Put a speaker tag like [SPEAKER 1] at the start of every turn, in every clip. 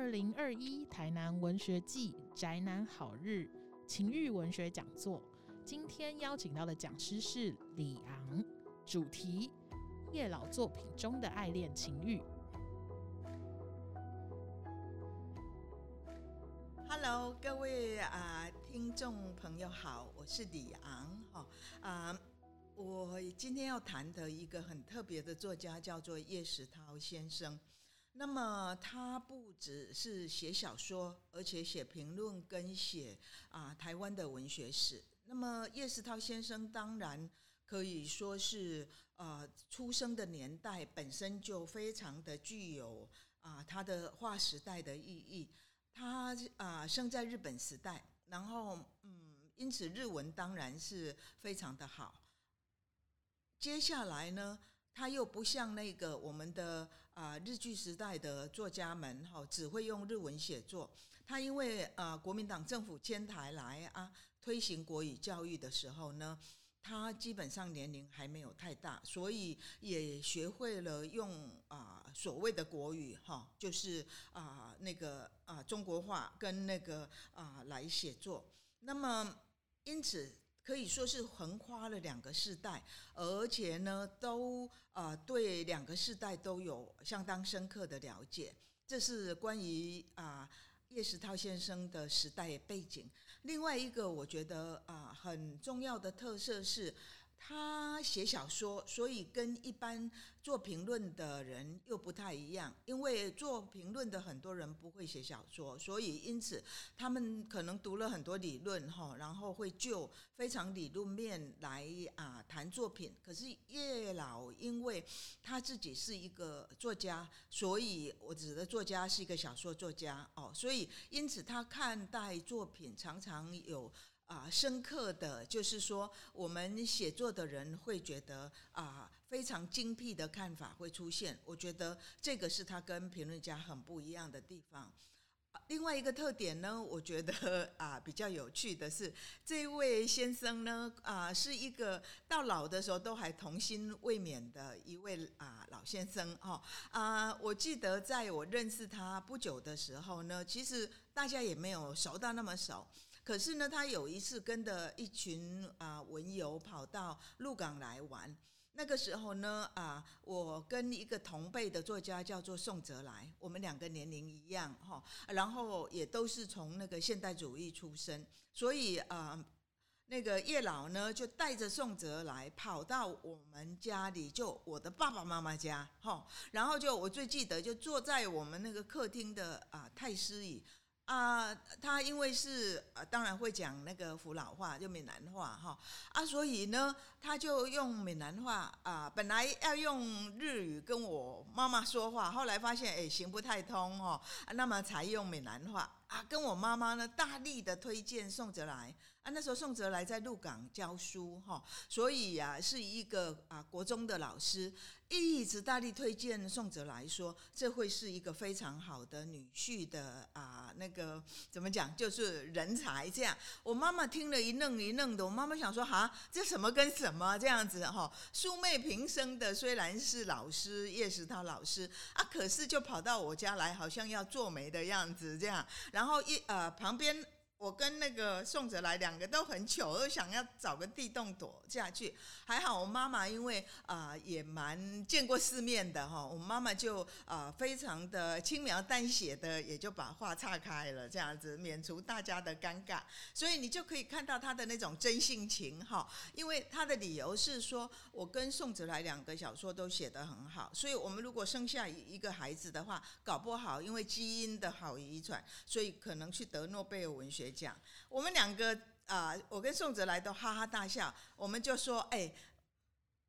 [SPEAKER 1] 二零二一台南文学季宅男好日情欲文学讲座，今天邀请到的讲师是李昂，主题叶老作品中的爱恋情欲。
[SPEAKER 2] Hello，各位啊、听众朋友好，我是李昂哈啊、我今天要谈的一个很特别的作家叫做叶石涛先生。那么他不只是写小说，而且写评论跟写啊、台湾的文学史。那么叶石涛先生当然可以说是呃出生的年代本身就非常的具有啊、他的划时代的意义。他啊、生在日本时代，然后嗯，因此日文当然是非常的好。接下来呢，他又不像那个我们的啊、日据时代的作家们哈、只会用日文写作。他因为啊、国民党政府迁台来啊，推行国语教育的时候呢。他基本上年龄还没有太大，所以也学会了用啊、所谓的国语哈，就是啊、那个啊、中国话跟那个啊、来写作。那么因此可以说是横跨了两个世代，而且呢都啊、对两个世代都有相当深刻的了解。这是关于啊。叶石涛先生的时代背景，另外一个我觉得啊、很重要的特色是，他写小说，所以跟一般做评论的人又不太一样。因为做评论的很多人不会写小说，所以因此他们可能读了很多理论哈，然后会就非常理论面来啊谈作品。可是叶老因为他自己是一个作家，所以我指的作家是一个小说作家哦，所以因此他看待作品常常有。啊，深刻的就是说，我们写作的人会觉得啊，非常精辟的看法会出现。我觉得这个是他跟评论家很不一样的地方。另外一个特点呢，我觉得啊比较有趣的是，这位先生呢啊是一个到老的时候都还童心未泯的一位啊老先生哦啊，我记得在我认识他不久的时候呢，其实大家也没有熟到那么熟。可是呢，他有一次跟着一群啊、文友跑到鹿港来玩。那个时候呢，啊，我跟一个同辈的作家叫做宋哲来，我们两个年龄一样哈，然后也都是从那个现代主义出身，所以啊，那个叶老呢就带着宋哲来跑到我们家里，就我的爸爸妈妈家哈，然后就我最记得就坐在我们那个客厅的啊太师椅。啊，他因为是呃，当然会讲那个福佬话，就闽南话哈。啊，所以呢，他就用闽南话啊，本来要用日语跟我妈妈说话，后来发现哎行不太通哦，那么才用闽南话。啊，跟我妈妈呢大力的推荐宋哲来啊，那时候宋哲来在鹿港教书哈，所以呀、是一个啊国中的老师，一直大力推荐宋哲来说，这会是一个非常好的女婿的啊那个怎么讲，就是人才这样。我妈妈听了一愣一愣的，我妈妈想说哈，这什么跟什么这样子哈。素昧平生的虽然是老师叶石涛老师啊，可是就跑到我家来，好像要做媒的样子这样。然后一呃旁边。我跟那个宋哲来两个都很糗，都想要找个地洞躲下去。还好我妈妈因为啊、也蛮见过世面的哈，我妈妈就啊、非常的轻描淡写的也就把话岔开了，这样子免除大家的尴尬。所以你就可以看到他的那种真性情哈，因为他的理由是说，我跟宋哲来两个小说都写得很好，所以我们如果生下一个孩子的话，搞不好因为基因的好遗传，所以可能去得诺贝尔文学讲。我们两个啊、我跟宋哲来都哈哈大笑，我们就说，哎。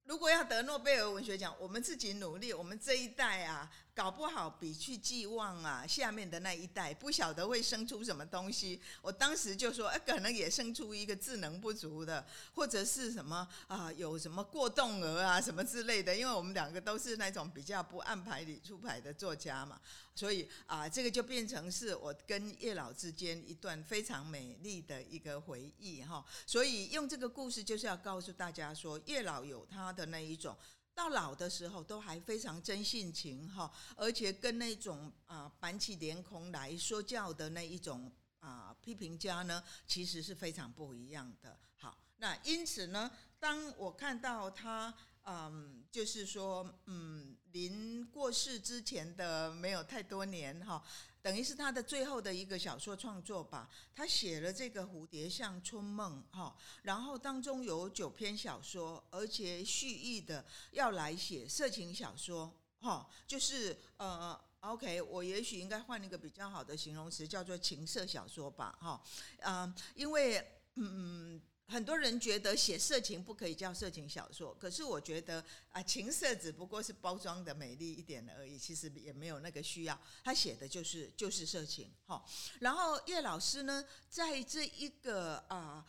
[SPEAKER 2] 如果要得诺贝尔文学奖，我们自己努力，我们这一代啊，搞不好比去寄望啊下面的那一代，不晓得会生出什么东西。我当时就说，哎、可能也生出一个智能不足的，或者是什么啊，有什么过动儿啊什么之类的。因为我们两个都是那种比较不按牌理出牌的作家嘛，所以啊，这个就变成是我跟叶老之间一段非常美丽的一个回忆哈。所以用这个故事就是要告诉大家说，叶老有他的那一种到老的时候都还非常真性情哈，而且跟那种啊板起脸孔来说教的那一种啊批评家呢，其实是非常不一样的。好，那因此呢，当我看到他。嗯，就是说，嗯，临过世之前的没有太多年哈，等于是他的最后的一个小说创作吧。他写了这个《蝴蝶像春梦》哈，然后当中有九篇小说，而且蓄意的要来写色情小说哈，就是呃，OK，我也许应该换一个比较好的形容词，叫做情色小说吧哈，嗯，因为嗯。很多人觉得写色情不可以叫色情小说，可是我觉得啊，情色只不过是包装的美丽一点而已，其实也没有那个需要。他写的就是就是色情，哈。然后叶老师呢，在这一个啊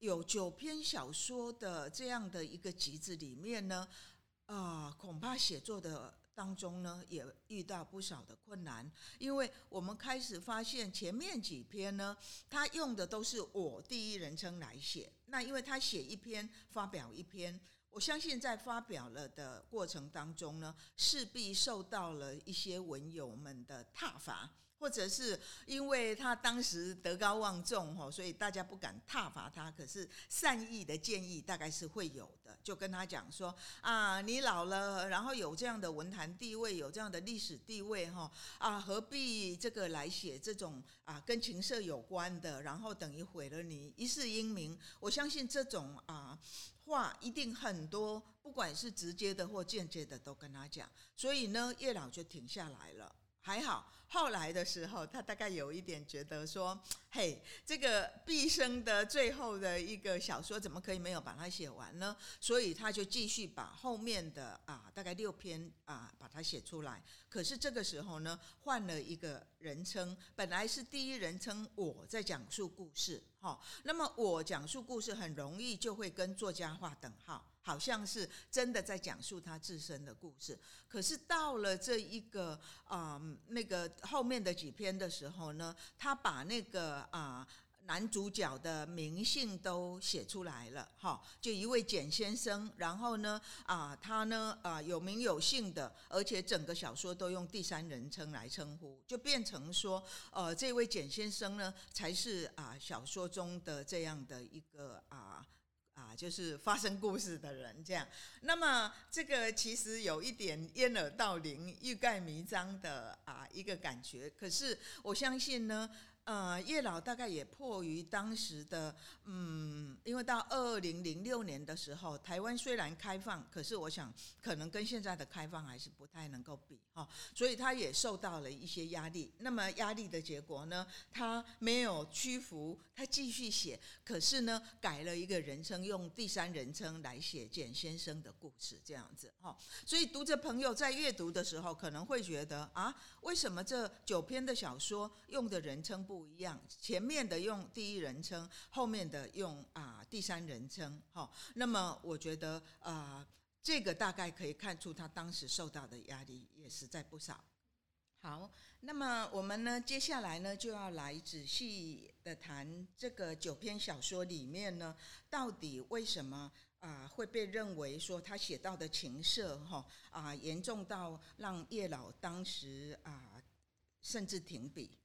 [SPEAKER 2] 有九篇小说的这样的一个集子里面呢，啊，恐怕写作的。当中呢，也遇到不少的困难，因为我们开始发现前面几篇呢，他用的都是我第一人称来写。那因为他写一篇发表一篇，我相信在发表了的过程当中呢，势必受到了一些文友们的挞伐。或者是因为他当时德高望重哈，所以大家不敢挞伐他。可是善意的建议大概是会有的，就跟他讲说啊，你老了，然后有这样的文坛地位，有这样的历史地位哈啊，何必这个来写这种啊跟情色有关的，然后等于毁了你一世英名。我相信这种啊话一定很多，不管是直接的或间接的都跟他讲。所以呢，叶老就停下来了，还好。后来的时候，他大概有一点觉得说：“ 嘿，这个毕生的最后的一个小说，怎么可以没有把它写完呢？”所以他就继续把后面的啊，大概六篇啊，把它写出来。可是这个时候呢，换了一个人称，本来是第一人称我在讲述故事，哈，那么我讲述故事很容易就会跟作家画等号。好像是真的在讲述他自身的故事，可是到了这一个啊那个后面的几篇的时候呢，他把那个啊男主角的名姓都写出来了，哈，就一位简先生，然后呢啊他呢啊有名有姓的，而且整个小说都用第三人称来称呼，就变成说呃这位简先生呢才是啊小说中的这样的一个啊。啊，就是发生故事的人这样，那么这个其实有一点掩耳盗铃、欲盖弥彰的啊一个感觉，可是我相信呢。呃，叶老大概也迫于当时的，嗯，因为到二零零六年的时候，台湾虽然开放，可是我想可能跟现在的开放还是不太能够比哈，所以他也受到了一些压力。那么压力的结果呢，他没有屈服，他继续写，可是呢，改了一个人称，用第三人称来写简先生的故事，这样子哈。所以读者朋友在阅读的时候，可能会觉得啊，为什么这九篇的小说用的人称？不不一样，前面的用第一人称，后面的用啊第三人称，哈。那么我觉得啊，这个大概可以看出他当时受到的压力也实在不少。好，那么我们呢，接下来呢就要来仔细的谈这个九篇小说里面呢，到底为什么啊会被认为说他写到的情色哈啊严重到让叶老当时啊甚至停笔。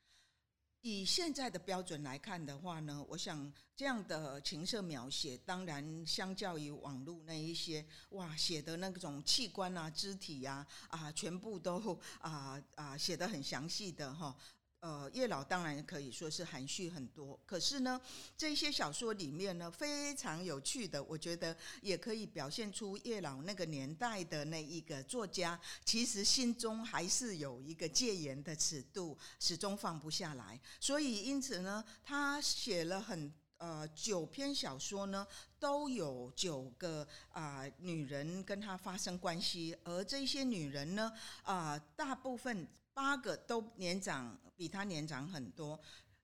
[SPEAKER 2] 以现在的标准来看的话呢，我想这样的情色描写，当然相较于网络那一些，哇，写的那种器官啊、肢体呀，啊，全部都啊啊写的很详细的哈。呃，叶老当然可以说是含蓄很多，可是呢，这些小说里面呢，非常有趣的，我觉得也可以表现出叶老那个年代的那一个作家，其实心中还是有一个戒严的尺度，始终放不下来。所以因此呢，他写了很呃九篇小说呢，都有九个啊女人跟他发生关系，而这些女人呢，啊大部分。八个都年长，比他年长很多。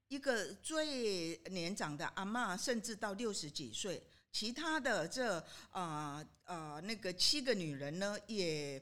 [SPEAKER 2] 一个最年长的阿妈，甚至到六十几岁。其他的这啊啊那个七个女人呢，也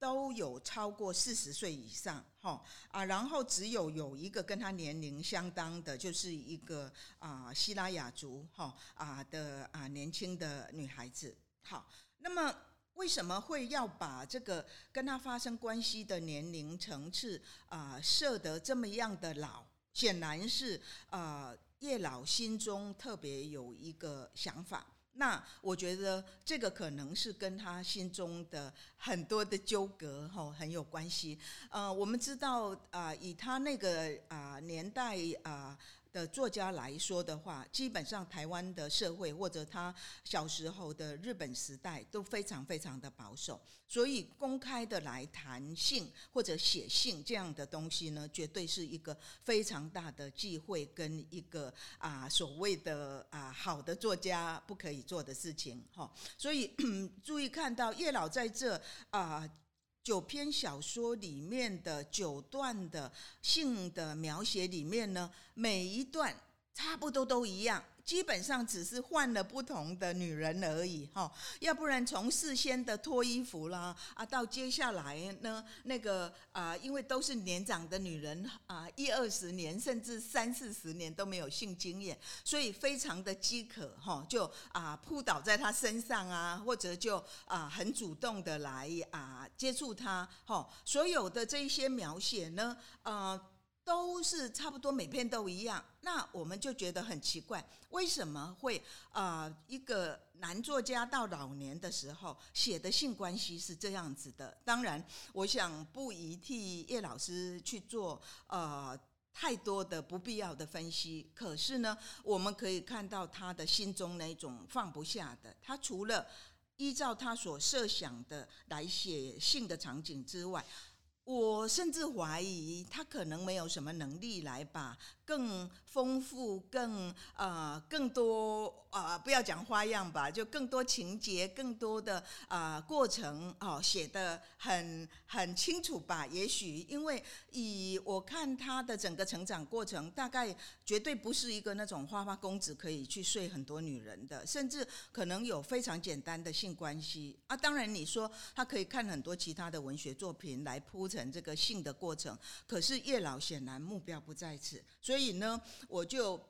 [SPEAKER 2] 都有超过四十岁以上，哈啊。然后只有有一个跟他年龄相当的，就是一个啊希拉雅族哈啊的啊年轻的女孩子。好，那么。为什么会要把这个跟他发生关系的年龄层次啊设得这么样的老？显然是啊，叶老心中特别有一个想法。那我觉得这个可能是跟他心中的很多的纠葛哈很有关系。呃，我们知道啊，以他那个啊年代啊。的作家来说的话，基本上台湾的社会或者他小时候的日本时代都非常非常的保守，所以公开的来谈性或者写信这样的东西呢，绝对是一个非常大的忌讳跟一个啊所谓的啊好的作家不可以做的事情哈。所以 注意看到叶老在这啊。九篇小说里面的九段的性的描写里面呢，每一段差不多都一样。基本上只是换了不同的女人而已，哈，要不然从事先的脱衣服啦，啊，到接下来呢，那个啊，因为都是年长的女人啊，一二十年甚至三四十年都没有性经验，所以非常的饥渴，哈，就啊扑倒在他身上啊，或者就啊很主动的来啊接触他，哈，所有的这一些描写呢，呃。都是差不多，每篇都一样。那我们就觉得很奇怪，为什么会啊一个男作家到老年的时候写的性关系是这样子的？当然，我想不宜替叶老师去做呃太多的不必要的分析。可是呢，我们可以看到他的心中那种放不下的。他除了依照他所设想的来写性的场景之外，我甚至怀疑他可能没有什么能力来把更丰富、更呃更多啊，不要讲花样吧，就更多情节、更多的啊过程哦，写的很很清楚吧？也许因为以我看他的整个成长过程，大概绝对不是一个那种花花公子可以去睡很多女人的，甚至可能有非常简单的性关系啊。当然，你说他可以看很多其他的文学作品来铺陈。这个性的过程，可是叶老显然目标不在此，所以所以呢，我就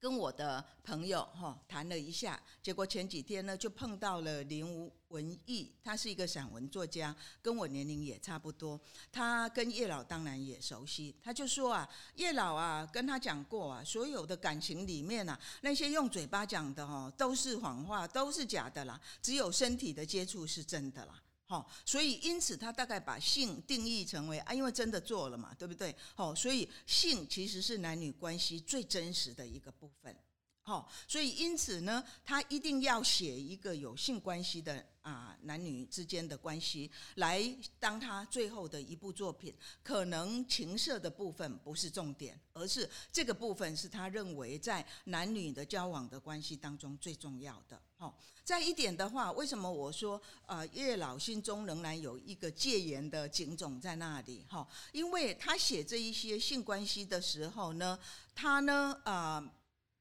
[SPEAKER 2] 跟我的朋友哈谈了一下，结果前几天呢就碰到了林文义，他是一个散文作家，跟我年龄也差不多，他跟叶老当然也熟悉，他就说啊，叶老啊跟他讲过啊，所有的感情里面啊，那些用嘴巴讲的哦都是谎话，都是假的啦，只有身体的接触是真的啦。好，所以因此他大概把性定义成为啊，因为真的做了嘛，对不对？好，所以性其实是男女关系最真实的一个部分。好，所以因此呢，他一定要写一个有性关系的啊男女之间的关系，来当他最后的一部作品。可能情色的部分不是重点，而是这个部分是他认为在男女的交往的关系当中最重要的。好，再一点的话，为什么我说呃叶老心中仍然有一个戒严的警种在那里？哈，因为他写这一些性关系的时候呢，他呢啊。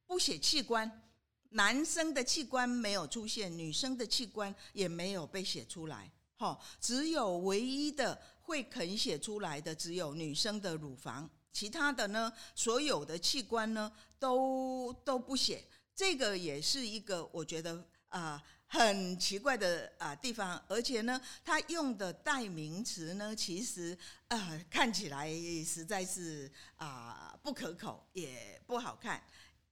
[SPEAKER 2] 不写器官，男生的器官没有出现，女生的器官也没有被写出来。哈，只有唯一的会肯写出来的，只有女生的乳房，其他的呢，所有的器官呢，都都不写。这个也是一个我觉得啊很奇怪的啊地方，而且呢，他用的代名词呢，其实啊看起来实在是啊不可口，也不好看。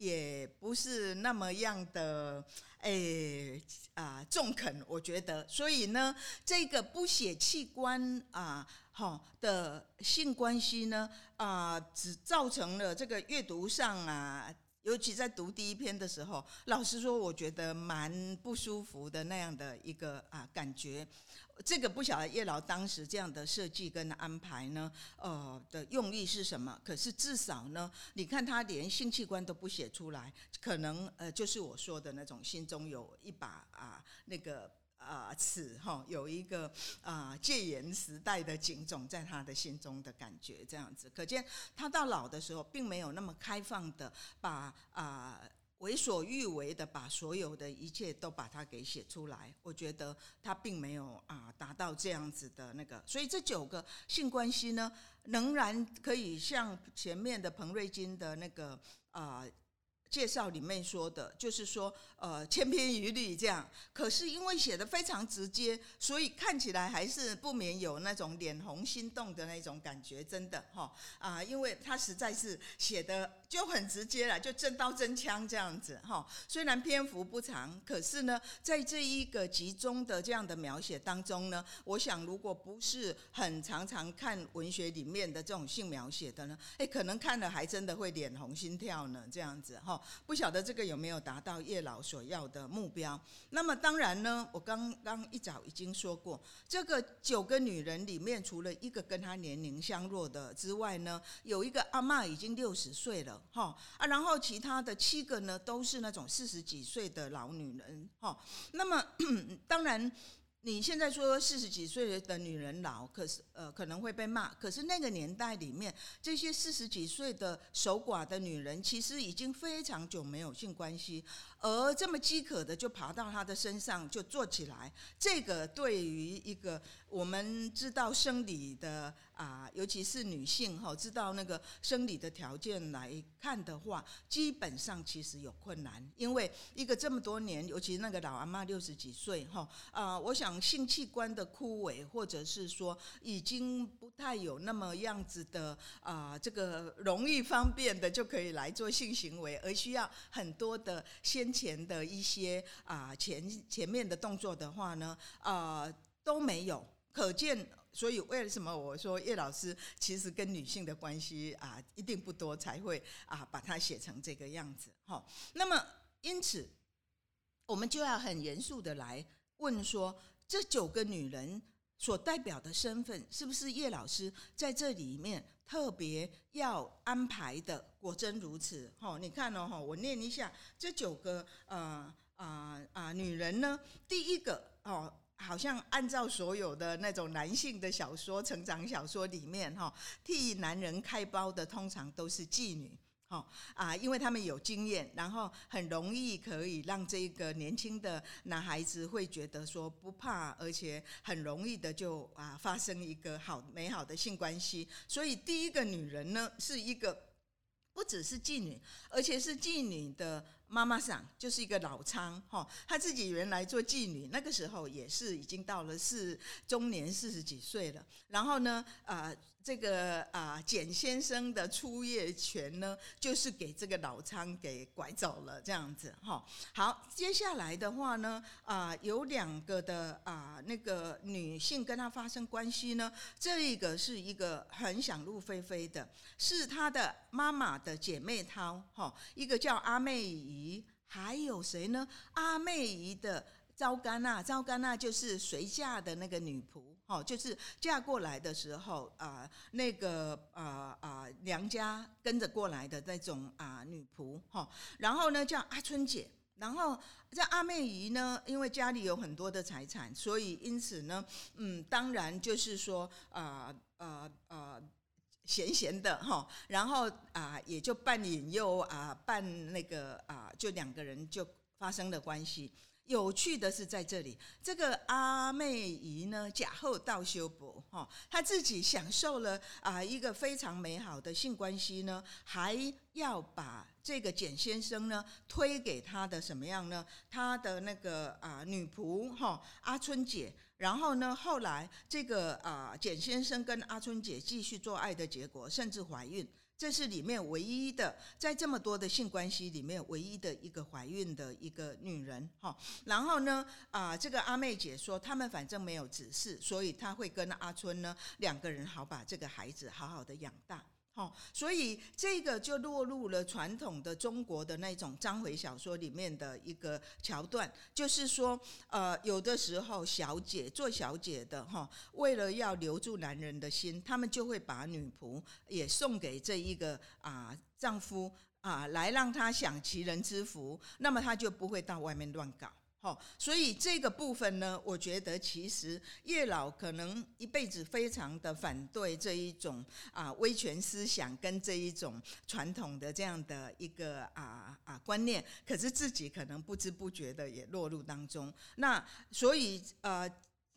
[SPEAKER 2] 也不是那么样的，诶啊，中肯，我觉得。所以呢，这个不写器官啊，好的性关系呢，啊，只造成了这个阅读上啊，尤其在读第一篇的时候，老实说，我觉得蛮不舒服的那样的一个啊感觉。这个不晓得叶老当时这样的设计跟安排呢，呃的用意是什么？可是至少呢，你看他连性器官都不写出来，可能呃就是我说的那种心中有一把啊那个啊尺哈，有一个啊戒严时代的警种在他的心中的感觉，这样子，可见他到老的时候并没有那么开放的把啊。为所欲为的把所有的一切都把它给写出来，我觉得他并没有啊达到这样子的那个，所以这九个性关系呢，仍然可以像前面的彭瑞金的那个啊介绍里面说的，就是说，呃，千篇一律这样。可是因为写的非常直接，所以看起来还是不免有那种脸红心动的那种感觉，真的哈啊，因为他实在是写的就很直接了，就真刀真枪这样子哈。虽然篇幅不长，可是呢，在这一个集中的这样的描写当中呢，我想如果不是很常常看文学里面的这种性描写的呢，哎，可能看了还真的会脸红心跳呢，这样子哈。不晓得这个有没有达到叶老所要的目标？那么当然呢，我刚刚一早已经说过，这个九个女人里面，除了一个跟她年龄相若的之外呢，有一个阿妈已经六十岁了，哈啊，然后其他的七个呢，都是那种四十几岁的老女人，哈。那么 当然。你现在说四十几岁的女人老，可是呃可能会被骂。可是那个年代里面，这些四十几岁的守寡的女人，其实已经非常久没有性关系。而这么饥渴的就爬到他的身上就坐起来，这个对于一个我们知道生理的啊，尤其是女性哈，知道那个生理的条件来看的话，基本上其实有困难，因为一个这么多年，尤其那个老阿妈六十几岁哈啊，我想性器官的枯萎，或者是说已经不太有那么样子的啊，这个容易方便的就可以来做性行为，而需要很多的先。前的一些啊前前面的动作的话呢，啊都没有，可见，所以为什么我说叶老师其实跟女性的关系啊一定不多，才会啊把它写成这个样子哈。那么因此，我们就要很严肃的来问说，这九个女人。所代表的身份是不是叶老师在这里面特别要安排的？果真如此，哈，你看哦，哈，我念一下这九个呃啊啊女人呢，第一个哦，好像按照所有的那种男性的小说、成长小说里面哈，替男人开包的通常都是妓女。哦啊，因为他们有经验，然后很容易可以让这个年轻的男孩子会觉得说不怕，而且很容易的就啊发生一个好美好的性关系。所以第一个女人呢，是一个不只是妓女，而且是妓女的妈妈桑，就是一个老娼哈。她自己原来做妓女，那个时候也是已经到了四中年四十几岁了。然后呢，啊。这个啊，简先生的出业权呢，就是给这个老仓给拐走了，这样子哈。好，接下来的话呢，啊，有两个的啊，那个女性跟他发生关系呢，这一个是一个很想入非非的，是他的妈妈的姐妹淘哈，一个叫阿妹姨，还有谁呢？阿妹姨的。招干娜，招干娜就是随嫁的那个女仆，哦，就是嫁过来的时候啊，那个啊啊娘家跟着过来的那种啊女仆，哈。然后呢，叫阿春姐。然后这阿妹姨呢，因为家里有很多的财产，所以因此呢，嗯，当然就是说啊啊啊闲闲的哈。然后啊，也就半引诱啊，半那个啊，就两个人就发生了关系。有趣的是，在这里，这个阿妹姨呢，假后道修补哈，她自己享受了啊一个非常美好的性关系呢，还要把这个简先生呢推给他的什么样呢？他的那个啊女仆哈阿春姐，然后呢，后来这个啊简先生跟阿春姐继续做爱的结果，甚至怀孕。这是里面唯一的，在这么多的性关系里面唯一的一个怀孕的一个女人哈。然后呢，啊，这个阿妹姐说，他们反正没有指示，所以她会跟阿春呢两个人好把这个孩子好好的养大。好，所以这个就落入了传统的中国的那种章回小说里面的一个桥段，就是说，呃，有的时候小姐做小姐的哈，为了要留住男人的心，他们就会把女仆也送给这一个啊丈夫啊，来让他享其人之福，那么他就不会到外面乱搞。好，所以这个部分呢，我觉得其实叶老可能一辈子非常的反对这一种啊威权思想跟这一种传统的这样的一个啊啊观念，可是自己可能不知不觉的也落入当中。那所以呃。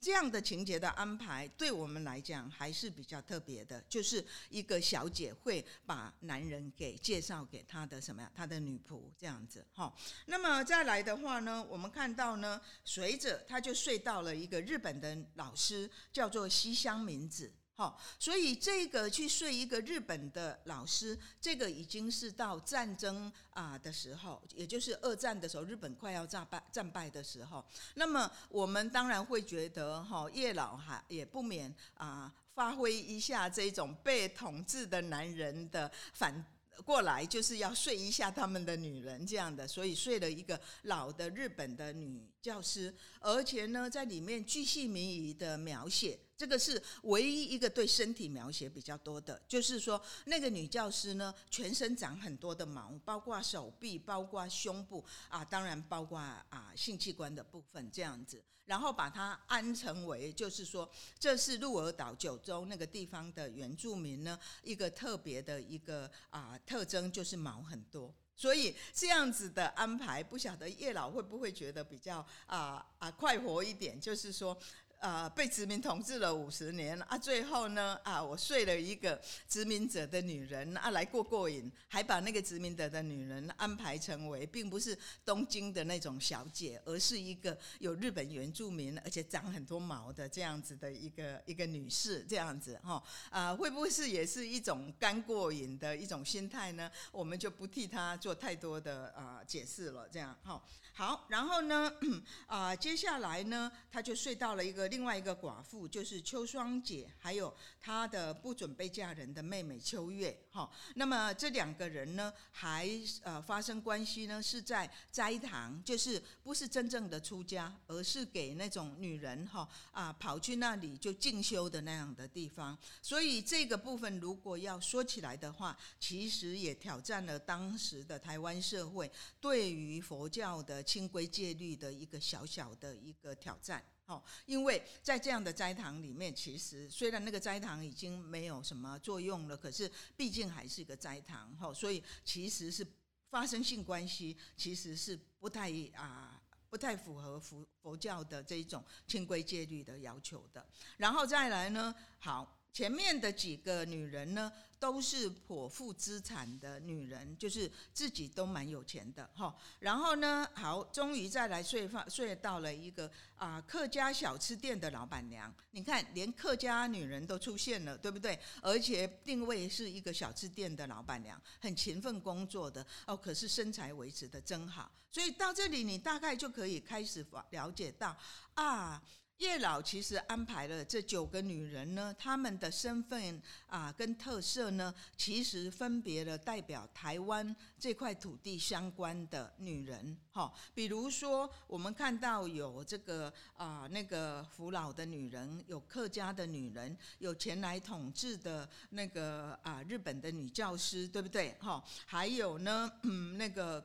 [SPEAKER 2] 这样的情节的安排，对我们来讲还是比较特别的，就是一个小姐会把男人给介绍给她的什么呀？她的女仆这样子哈。那么再来的话呢，我们看到呢，随着她就睡到了一个日本的老师，叫做西乡明子。好，所以这个去睡一个日本的老师，这个已经是到战争啊的时候，也就是二战的时候，日本快要战败战败的时候。那么我们当然会觉得，哈，叶老哈也不免啊发挥一下这种被统治的男人的反。过来就是要睡一下他们的女人这样的，所以睡了一个老的日本的女教师，而且呢，在里面巨细靡遗的描写，这个是唯一一个对身体描写比较多的，就是说那个女教师呢，全身长很多的毛，包括手臂，包括胸部啊，当然包括啊性器官的部分这样子。然后把它安成为，就是说，这是鹿儿岛九州那个地方的原住民呢，一个特别的一个啊特征，就是毛很多。所以这样子的安排，不晓得叶老会不会觉得比较啊啊快活一点？就是说。啊，被殖民统治了五十年啊，最后呢啊，我睡了一个殖民者的女人啊，来过过瘾，还把那个殖民者的女人安排成为，并不是东京的那种小姐，而是一个有日本原住民，而且长很多毛的这样子的一个一个女士，这样子哈啊，会不会是也是一种干过瘾的一种心态呢？我们就不替她做太多的啊解释了，这样哈。好，然后呢，啊，接下来呢，他就睡到了一个另外一个寡妇，就是秋霜姐，还有她的不准备嫁人的妹妹秋月，哈。那么这两个人呢，还呃发生关系呢，是在斋堂，就是不是真正的出家，而是给那种女人哈啊跑去那里就进修的那样的地方。所以这个部分如果要说起来的话，其实也挑战了当时的台湾社会对于佛教的。清规戒律的一个小小的一个挑战，哦，因为在这样的斋堂里面，其实虽然那个斋堂已经没有什么作用了，可是毕竟还是一个斋堂，哈，所以其实是发生性关系，其实是不太啊，不太符合佛佛教的这种清规戒律的要求的。然后再来呢，好。前面的几个女人呢，都是颇富资产的女人，就是自己都蛮有钱的哈。然后呢，好，终于再来睡放睡到了一个啊客家小吃店的老板娘。你看，连客家女人都出现了，对不对？而且定位是一个小吃店的老板娘，很勤奋工作的哦。可是身材维持的真好，所以到这里你大概就可以开始了解到啊。叶老其实安排了这九个女人呢，她们的身份啊跟特色呢，其实分别了代表台湾这块土地相关的女人，哈，比如说我们看到有这个啊那个扶老的女人，有客家的女人，有前来统治的那个啊日本的女教师，对不对？哈，还有呢，嗯，那个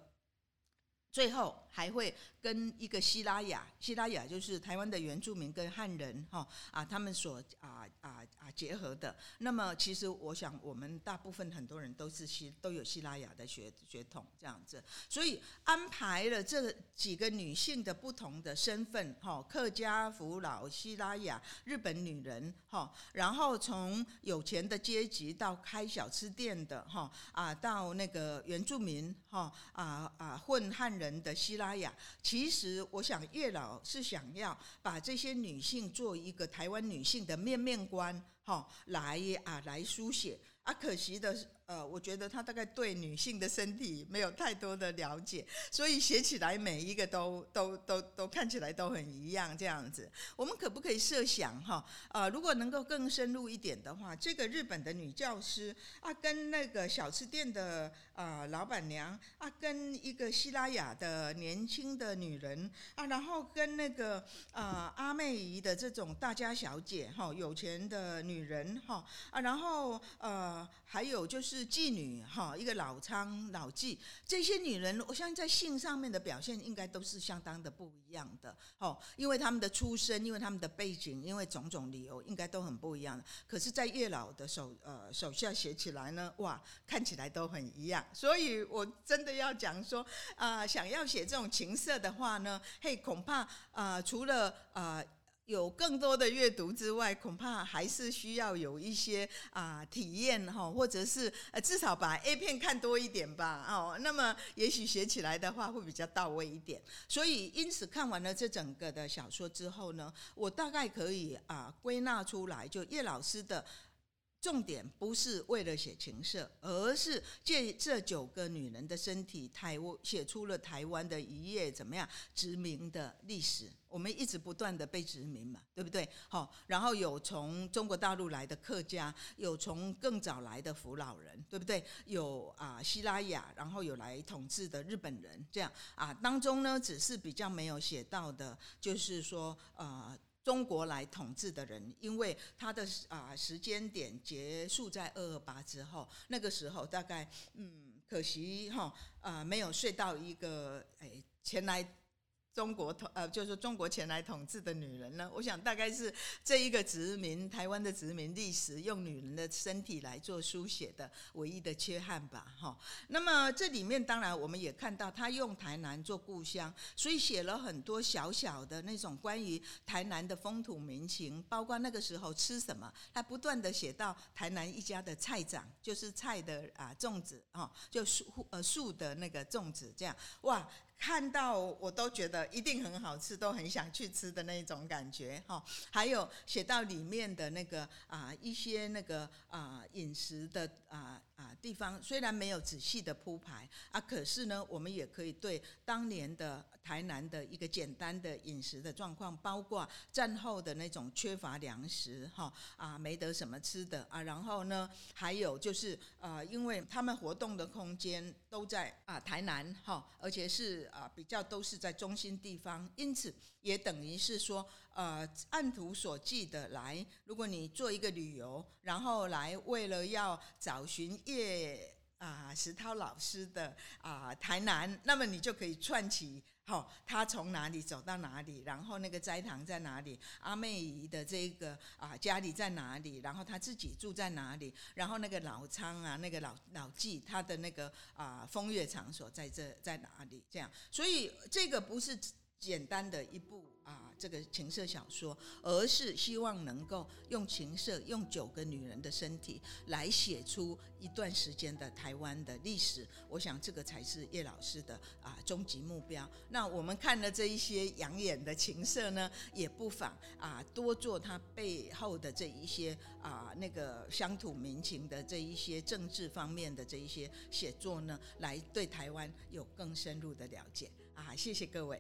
[SPEAKER 2] 最后还会。跟一个希拉雅，希拉雅就是台湾的原住民跟汉人哈啊，他们所啊啊啊结合的。那么其实我想，我们大部分很多人都是希都有希拉雅的血血统这样子，所以安排了这几个女性的不同的身份哈，客家福老、希拉雅、日本女人哈，然后从有钱的阶级到开小吃店的哈啊，到那个原住民哈啊啊混汉人的希拉雅。其实，我想月老是想要把这些女性做一个台湾女性的面面观，哈，来啊来书写。啊，可惜的是。呃，我觉得他大概对女性的身体没有太多的了解，所以写起来每一个都都都都看起来都很一样这样子。我们可不可以设想哈？呃，如果能够更深入一点的话，这个日本的女教师啊，跟那个小吃店的啊老板娘啊，跟一个希拉雅的年轻的女人啊，然后跟那个啊阿妹姨的这种大家小姐哈，有钱的女人哈啊，然后呃还有就是。妓女哈，一个老娼老妓，这些女人，我相信在性上面的表现应该都是相当的不一样的哦，因为他们的出身，因为他们的背景，因为种种理由，应该都很不一样。可是，在月老的手呃手下写起来呢，哇，看起来都很一样。所以我真的要讲说啊，想要写这种情色的话呢，嘿，恐怕啊，除了啊。有更多的阅读之外，恐怕还是需要有一些啊体验哈，或者是呃至少把 A 片看多一点吧哦，那么也许写起来的话会比较到位一点。所以因此看完了这整个的小说之后呢，我大概可以啊归纳出来，就叶老师的。重点不是为了写情色，而是借这九个女人的身体，台湾写出了台湾的一页怎么样殖民的历史。我们一直不断的被殖民嘛，对不对？好，然后有从中国大陆来的客家，有从更早来的福老人，对不对？有啊希拉雅，然后有来统治的日本人，这样啊当中呢，只是比较没有写到的，就是说呃。中国来统治的人，因为他的啊时间点结束在二二八之后，那个时候大概嗯，可惜哈啊没有睡到一个哎前来。中国统呃，就是中国前来统治的女人呢，我想大概是这一个殖民台湾的殖民历史，用女人的身体来做书写的唯一的缺憾吧，哈。那么这里面当然我们也看到，他用台南做故乡，所以写了很多小小的那种关于台南的风土民情，包括那个时候吃什么，他不断的写到台南一家的菜长，就是菜的啊粽子啊，就树呃树的那个粽子，这样哇。看到我都觉得一定很好吃，都很想去吃的那种感觉哈。还有写到里面的那个啊一些那个啊饮食的啊啊地方，虽然没有仔细的铺排啊，可是呢，我们也可以对当年的台南的一个简单的饮食的状况，包括战后的那种缺乏粮食哈啊没得什么吃的啊，然后呢，还有就是呃，因为他们活动的空间都在啊台南哈，而且是。啊，比较都是在中心地方，因此也等于是说，呃，按图所记的来。如果你做一个旅游，然后来为了要找寻叶啊石涛老师的啊台南，那么你就可以串起。好，他从哪里走到哪里，然后那个斋堂在哪里？阿妹姨的这个啊家里在哪里？然后他自己住在哪里？然后那个老仓啊，那个老老纪他的那个啊风月场所在这在哪里？这样，所以这个不是。简单的一部啊，这个情色小说，而是希望能够用情色，用九个女人的身体来写出一段时间的台湾的历史。我想这个才是叶老师的啊终极目标。那我们看了这一些养眼的情色呢，也不妨啊多做它背后的这一些啊那个乡土民情的这一些政治方面的这一些写作呢，来对台湾有更深入的了解啊。谢谢各位。